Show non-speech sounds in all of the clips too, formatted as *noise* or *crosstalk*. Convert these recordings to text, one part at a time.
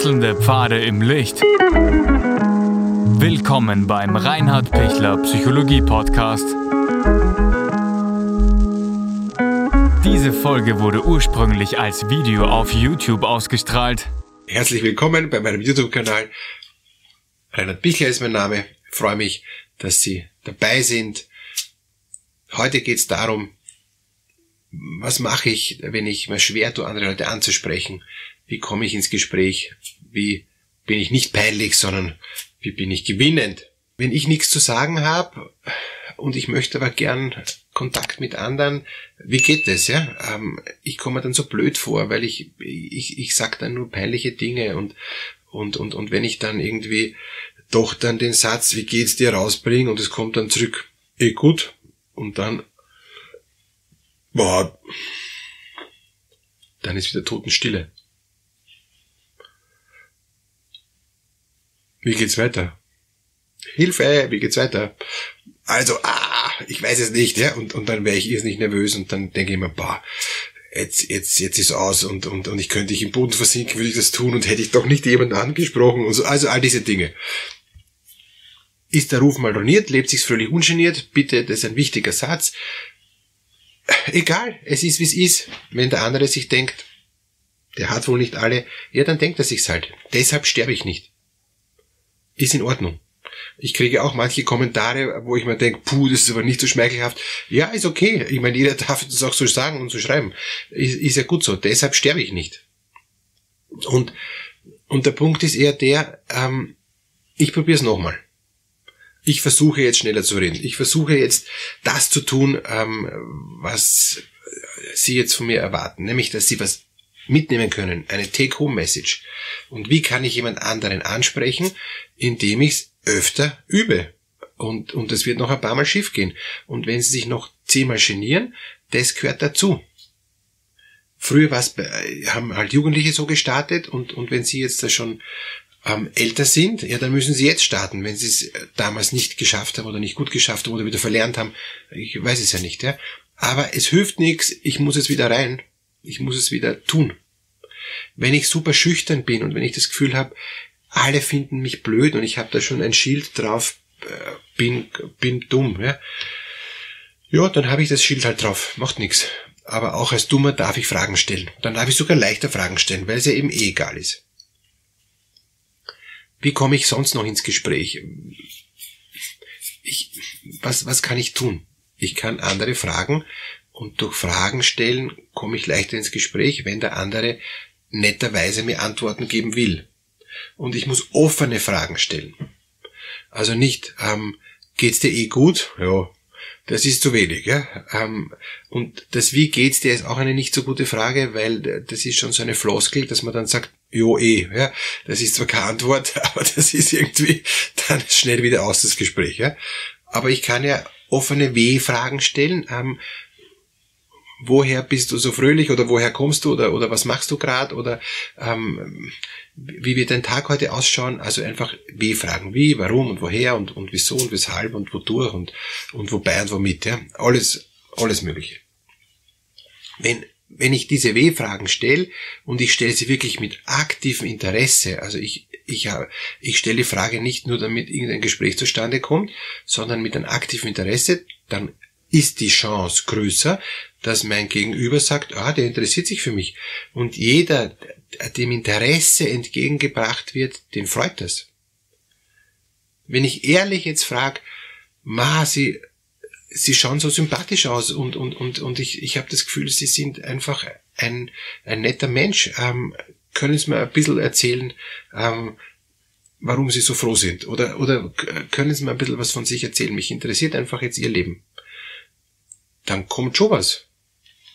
Wechselnde Pfade im Licht. Willkommen beim Reinhard Pichler Psychologie Podcast. Diese Folge wurde ursprünglich als Video auf YouTube ausgestrahlt. Herzlich willkommen bei meinem YouTube-Kanal. Reinhard Pichler ist mein Name. Ich freue mich, dass Sie dabei sind. Heute geht es darum, was mache ich, wenn ich mir schwer tue, andere Leute anzusprechen? Wie komme ich ins Gespräch? Wie bin ich nicht peinlich, sondern wie bin ich gewinnend? Wenn ich nichts zu sagen habe und ich möchte aber gern Kontakt mit anderen, wie geht das, ja? Ähm, ich komme dann so blöd vor, weil ich, ich, ich sag dann nur peinliche Dinge und, und, und, und wenn ich dann irgendwie doch dann den Satz, wie geht's dir rausbringe und es kommt dann zurück, eh gut, und dann Boah. Dann ist wieder Totenstille. Wie geht's weiter? Hilfe, wie geht's weiter? Also, ah, ich weiß es nicht, ja, und, und dann wäre ich irrsinnig nervös und dann denke ich mir, boah, jetzt, jetzt, jetzt ist aus und, und, und ich könnte ich im Boden versinken, würde ich das tun und hätte ich doch nicht jemanden angesprochen und so, also all diese Dinge. Ist der Ruf mal roniert, lebt sich's fröhlich ungeniert, bitte, das ist ein wichtiger Satz egal, es ist wie es ist. Wenn der andere sich denkt, der hat wohl nicht alle, ja, dann denkt er sich's halt. Deshalb sterbe ich nicht. Ist in Ordnung. Ich kriege auch manche Kommentare, wo ich mir denke, puh, das ist aber nicht so schmeichelhaft. Ja, ist okay. Ich meine, jeder *laughs* darf das auch so sagen und so schreiben. Ist, ist ja gut so. Deshalb sterbe ich nicht. Und, und der Punkt ist eher der, ähm, ich probiere es nochmal ich versuche jetzt schneller zu reden. Ich versuche jetzt das zu tun, ähm, was Sie jetzt von mir erwarten, nämlich dass Sie was mitnehmen können, eine Take-Home-Message. Und wie kann ich jemand anderen ansprechen, indem ich es öfter übe? Und, und das wird noch ein paar Mal schief gehen. Und wenn Sie sich noch zehnmal genieren, das gehört dazu. Früher war's, haben halt Jugendliche so gestartet und, und wenn Sie jetzt da schon ähm, älter sind, ja, dann müssen sie jetzt starten, wenn sie es damals nicht geschafft haben oder nicht gut geschafft haben oder wieder verlernt haben. Ich weiß es ja nicht, ja. Aber es hilft nichts, ich muss es wieder rein. Ich muss es wieder tun. Wenn ich super schüchtern bin und wenn ich das Gefühl habe, alle finden mich blöd und ich habe da schon ein Schild drauf, äh, bin, bin dumm, ja. Ja, dann habe ich das Schild halt drauf, macht nichts. Aber auch als Dummer darf ich Fragen stellen. Dann darf ich sogar leichter Fragen stellen, weil es ja eben eh egal ist. Wie komme ich sonst noch ins Gespräch? Ich, was, was kann ich tun? Ich kann andere fragen und durch Fragen stellen komme ich leichter ins Gespräch, wenn der andere netterweise mir Antworten geben will. Und ich muss offene Fragen stellen. Also nicht, ähm, geht's dir eh gut? Ja, das ist zu wenig. Ja? Ähm, und das Wie geht's dir ist auch eine nicht so gute Frage, weil das ist schon so eine Floskel, dass man dann sagt, jo eh. Ja? Das ist zwar keine Antwort, *laughs* aber das ist irgendwie dann schnell wieder aus das Gespräch. Ja? Aber ich kann ja offene W-Fragen stellen. Woher bist du so fröhlich oder woher kommst du oder, oder was machst du gerade oder ähm, wie wird dein Tag heute ausschauen? Also einfach wie fragen, wie, warum und woher und, und wieso und weshalb und wodurch und, und wobei und womit, ja. Alles, alles Mögliche. Wenn, wenn ich diese W-Fragen stelle und ich stelle sie wirklich mit aktivem Interesse, also ich, ich, ich stelle die Frage nicht nur, damit irgendein Gespräch zustande kommt, sondern mit einem aktiven Interesse, dann ist die Chance größer, dass mein Gegenüber sagt, ah, der interessiert sich für mich. Und jeder, dem Interesse entgegengebracht wird, den freut das. Wenn ich ehrlich jetzt frage, ma, sie, sie schauen so sympathisch aus und, und, und, und ich, ich habe das Gefühl, sie sind einfach ein, ein netter Mensch. Ähm, können Sie mir ein bisschen erzählen, ähm, warum Sie so froh sind? Oder, oder können Sie mir ein bisschen was von sich erzählen? Mich interessiert einfach jetzt Ihr Leben. Dann kommt schon was.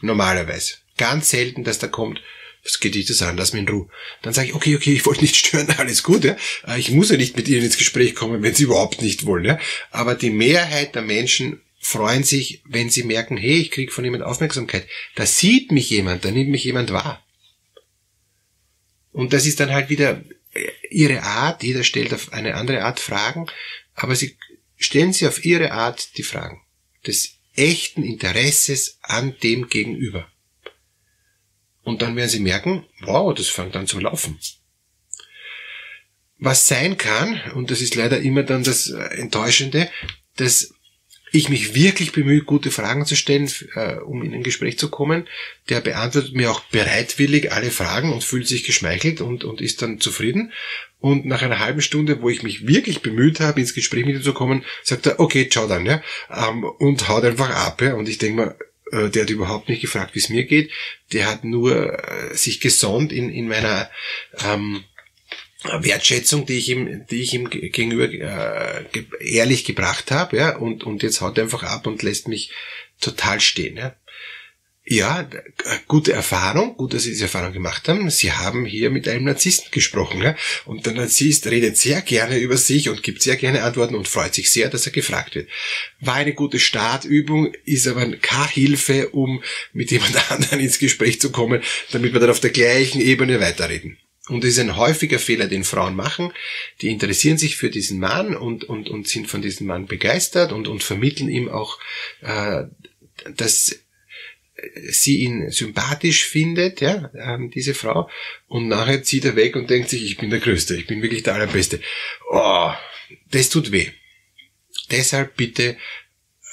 Normalerweise. Ganz selten, dass da kommt, was geht dich das an? Lass mich in Ruhe. Dann sage ich, okay, okay, ich wollte nicht *laughs* stören, alles gut, ja. Äh, ich muss ja nicht mit Ihnen ins Gespräch kommen, wenn Sie überhaupt nicht wollen, ja. Aber die Mehrheit der Menschen freuen sich, wenn sie merken, hey, ich kriege von jemand Aufmerksamkeit. Da sieht mich jemand, da nimmt mich jemand wahr. Und das ist dann halt wieder äh, ihre Art, jeder stellt auf eine andere Art Fragen, aber sie stellen sie auf ihre Art die Fragen des echten Interesses an dem Gegenüber. Und dann werden sie merken, wow, das fängt an zu laufen. Was sein kann, und das ist leider immer dann das Enttäuschende, dass ich mich wirklich bemühe, gute Fragen zu stellen, äh, um in ein Gespräch zu kommen. Der beantwortet mir auch bereitwillig alle Fragen und fühlt sich geschmeichelt und, und ist dann zufrieden. Und nach einer halben Stunde, wo ich mich wirklich bemüht habe, ins Gespräch mit ihm zu kommen, sagt er, okay, ciao dann, ja, ähm, und haut einfach ab, ja. Und ich denke mal, äh, der hat überhaupt nicht gefragt, wie es mir geht. Der hat nur äh, sich gesonnt in, in meiner ähm, Wertschätzung, die ich ihm, die ich ihm gegenüber äh, ehrlich gebracht habe, ja, und, und jetzt haut er einfach ab und lässt mich total stehen. Ja. Ja, gute Erfahrung, gut, dass Sie diese Erfahrung gemacht haben. Sie haben hier mit einem Narzissten gesprochen. Ja? Und der Narzisst redet sehr gerne über sich und gibt sehr gerne Antworten und freut sich sehr, dass er gefragt wird. War eine gute Startübung, ist aber keine Hilfe, um mit jemand *laughs* anderem ins Gespräch zu kommen, damit wir dann auf der gleichen Ebene weiterreden. Und das ist ein häufiger Fehler, den Frauen machen. Die interessieren sich für diesen Mann und, und, und sind von diesem Mann begeistert und, und vermitteln ihm auch, äh, dass sie ihn sympathisch findet, ja, ähm, diese Frau, und nachher zieht er weg und denkt sich, ich bin der Größte, ich bin wirklich der Allerbeste. Oh, das tut weh. Deshalb bitte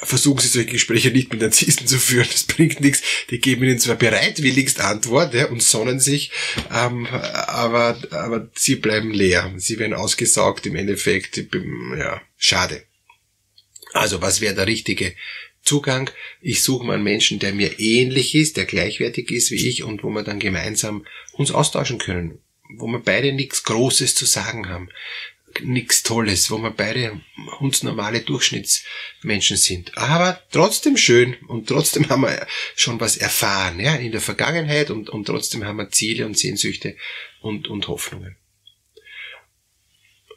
versuchen Sie solche Gespräche nicht mit Narzissten zu führen, das bringt nichts. Die geben Ihnen zwar bereitwilligst Antwort ja, und sonnen sich, ähm, aber, aber Sie bleiben leer. Sie werden ausgesaugt im Endeffekt. Ja, schade. Also was wäre der richtige Zugang? Ich suche mal einen Menschen, der mir ähnlich ist, der gleichwertig ist wie ich und wo wir dann gemeinsam uns austauschen können, wo wir beide nichts Großes zu sagen haben, nichts Tolles, wo wir beide uns normale Durchschnittsmenschen sind. Aber trotzdem schön und trotzdem *laughs* haben wir schon was erfahren, ja, in der Vergangenheit und, und trotzdem haben wir Ziele und Sehnsüchte und, und Hoffnungen.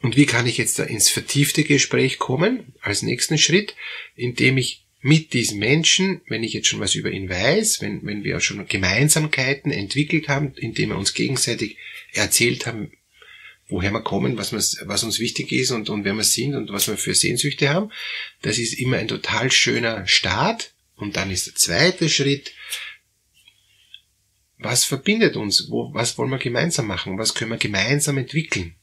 Und wie kann ich jetzt da ins vertiefte Gespräch kommen? Als nächsten Schritt, indem ich mit diesem Menschen, wenn ich jetzt schon was über ihn weiß, wenn, wenn wir schon Gemeinsamkeiten entwickelt haben, indem wir uns gegenseitig erzählt haben, woher wir kommen, was, was uns wichtig ist und, und wer wir sind und was wir für Sehnsüchte haben. Das ist immer ein total schöner Start. Und dann ist der zweite Schritt, was verbindet uns? Wo, was wollen wir gemeinsam machen? Was können wir gemeinsam entwickeln?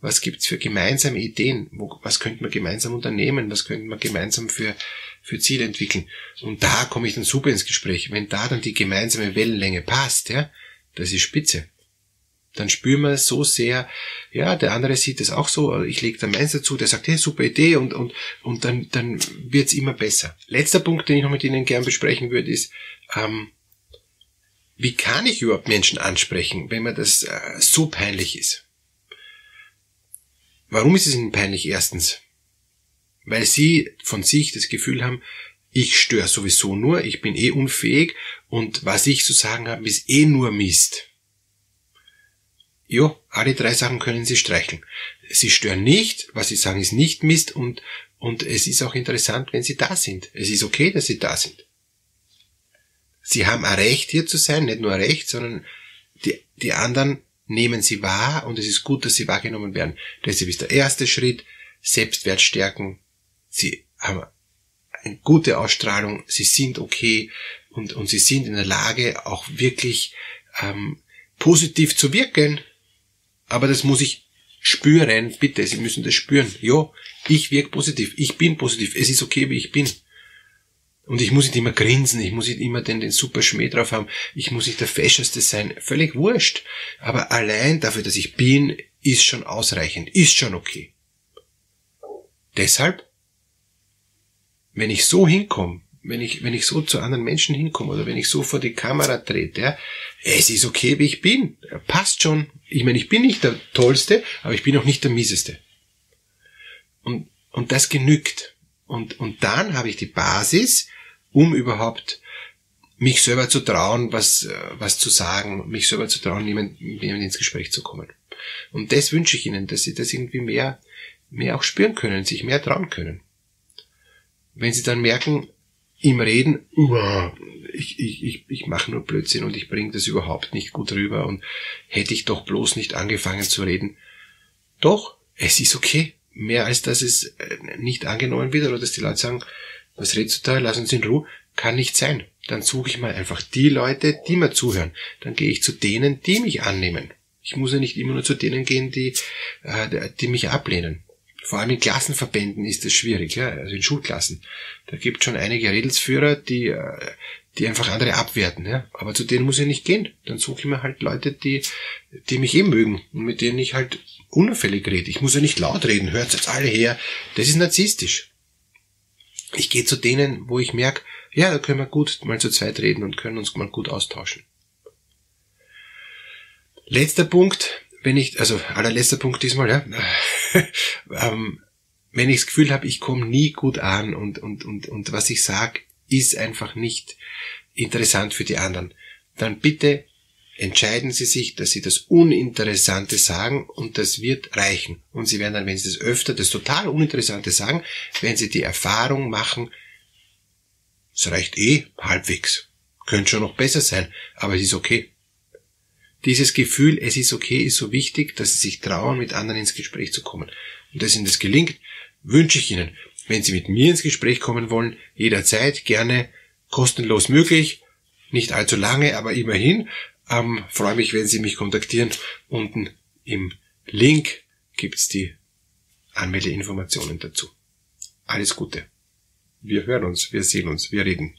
Was gibt's für gemeinsame Ideen? Wo, was könnten wir gemeinsam unternehmen? Was könnten wir gemeinsam für, für Ziele entwickeln? Und da komme ich dann super ins Gespräch. Wenn da dann die gemeinsame Wellenlänge passt, ja, das ist spitze dann spüren wir so sehr, ja, der andere sieht es auch so, ich lege dann meins dazu, der sagt, hey, super Idee und, und, und dann, dann wird's immer besser. Letzter Punkt, den ich noch mit Ihnen gern besprechen würde, ist, ähm, wie kann ich überhaupt Menschen ansprechen, wenn mir das äh, so peinlich ist? Warum ist es Ihnen peinlich? Erstens, weil Sie von sich das Gefühl haben, ich störe sowieso nur, ich bin eh unfähig und was ich zu sagen habe, ist eh nur Mist. Jo, alle drei Sachen können Sie streichen. Sie stören nicht, was Sie sagen ist nicht Mist und, und es ist auch interessant, wenn Sie da sind. Es ist okay, dass Sie da sind. Sie haben ein Recht, hier zu sein, nicht nur ein Recht, sondern die, die anderen nehmen Sie wahr und es ist gut, dass Sie wahrgenommen werden. Deshalb ist der erste Schritt Selbstwert stärken. Sie haben eine gute Ausstrahlung, Sie sind okay und, und Sie sind in der Lage, auch wirklich ähm, positiv zu wirken aber das muss ich spüren, bitte, Sie müssen das spüren. Ja, ich wirke positiv, ich bin positiv, es ist okay, wie ich bin. Und ich muss nicht immer grinsen, ich muss nicht immer den, den super Schmäh drauf haben, ich muss nicht der Fescheste sein, völlig wurscht. Aber allein dafür, dass ich bin, ist schon ausreichend, ist schon okay. Deshalb, wenn ich so hinkomme, wenn ich, wenn ich so zu anderen Menschen hinkomme oder wenn ich so vor die Kamera trete, ja, es ist okay, wie ich bin. Passt schon. Ich meine, ich bin nicht der Tollste, aber ich bin auch nicht der Mieseste. Und, und das genügt. Und, und dann habe ich die Basis, um überhaupt mich selber zu trauen, was, was zu sagen, mich selber zu trauen, jemand, jemand ins Gespräch zu kommen. Und das wünsche ich Ihnen, dass Sie das irgendwie mehr, mehr auch spüren können, sich mehr trauen können. Wenn Sie dann merken, im Reden, ich, ich, ich, ich mache nur Blödsinn und ich bringe das überhaupt nicht gut rüber und hätte ich doch bloß nicht angefangen zu reden. Doch, es ist okay. Mehr als dass es äh, nicht angenommen wird oder dass die Leute sagen, was redest du da, lass uns in Ruhe, kann nicht sein. Dann suche ich mal einfach die Leute, die mir zuhören. Dann gehe ich zu denen, die mich annehmen. Ich muss ja nicht immer nur zu denen gehen, die, äh, die mich ablehnen. Vor allem in Klassenverbänden ist es schwierig, ja, also in Schulklassen. Da gibt schon einige Redelsführer, die, äh, die einfach andere abwerten, ja. Aber zu denen muss ich nicht gehen. Dann suche ich mir halt Leute, die, die mich eh mögen und mit denen ich halt unauffällig rede. Ich muss ja nicht laut reden, hört jetzt alle her. Das ist narzisstisch. Ich gehe zu denen, wo ich merke, ja, da können wir gut mal zu zweit reden und können uns mal gut austauschen. Letzter Punkt, wenn ich, also allerletzter Punkt diesmal, ja, *laughs* ähm, wenn ich das Gefühl habe, ich komme nie gut an und, und, und, und was ich sage, ist einfach nicht interessant für die anderen, dann bitte entscheiden Sie sich, dass Sie das Uninteressante sagen und das wird reichen. Und Sie werden dann, wenn Sie das öfter, das total Uninteressante sagen, wenn Sie die Erfahrung machen, es reicht eh halbwegs. Könnte schon noch besser sein, aber es ist okay. Dieses Gefühl, es ist okay, ist so wichtig, dass Sie sich trauen, mit anderen ins Gespräch zu kommen. Und dass Ihnen das gelingt, wünsche ich Ihnen. Wenn Sie mit mir ins Gespräch kommen wollen, jederzeit gerne kostenlos möglich. Nicht allzu lange, aber immerhin. Ähm, freue mich, wenn Sie mich kontaktieren. Unten im Link gibt's die Anmeldeinformationen dazu. Alles Gute. Wir hören uns, wir sehen uns, wir reden.